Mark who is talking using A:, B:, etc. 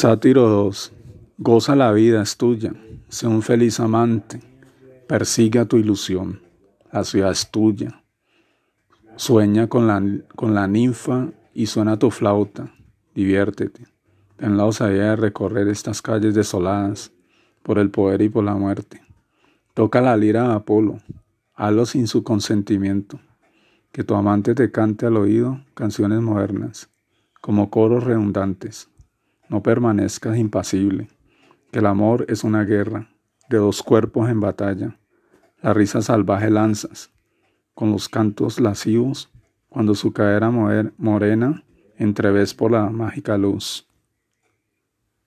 A: Sátiro 2. Goza la vida, es tuya. Sé un feliz amante. Persiga tu ilusión. La ciudad es tuya. Sueña con la, con la ninfa y suena tu flauta. Diviértete. Ten la osadía de recorrer estas calles desoladas por el poder y por la muerte. Toca la lira a Apolo. Hazlo sin su consentimiento. Que tu amante te cante al oído canciones modernas, como coros redundantes no permanezcas impasible, que el amor es una guerra de dos cuerpos en batalla. La risa salvaje lanzas, con los cantos lascivos, cuando su cadera morena entreves por la mágica luz.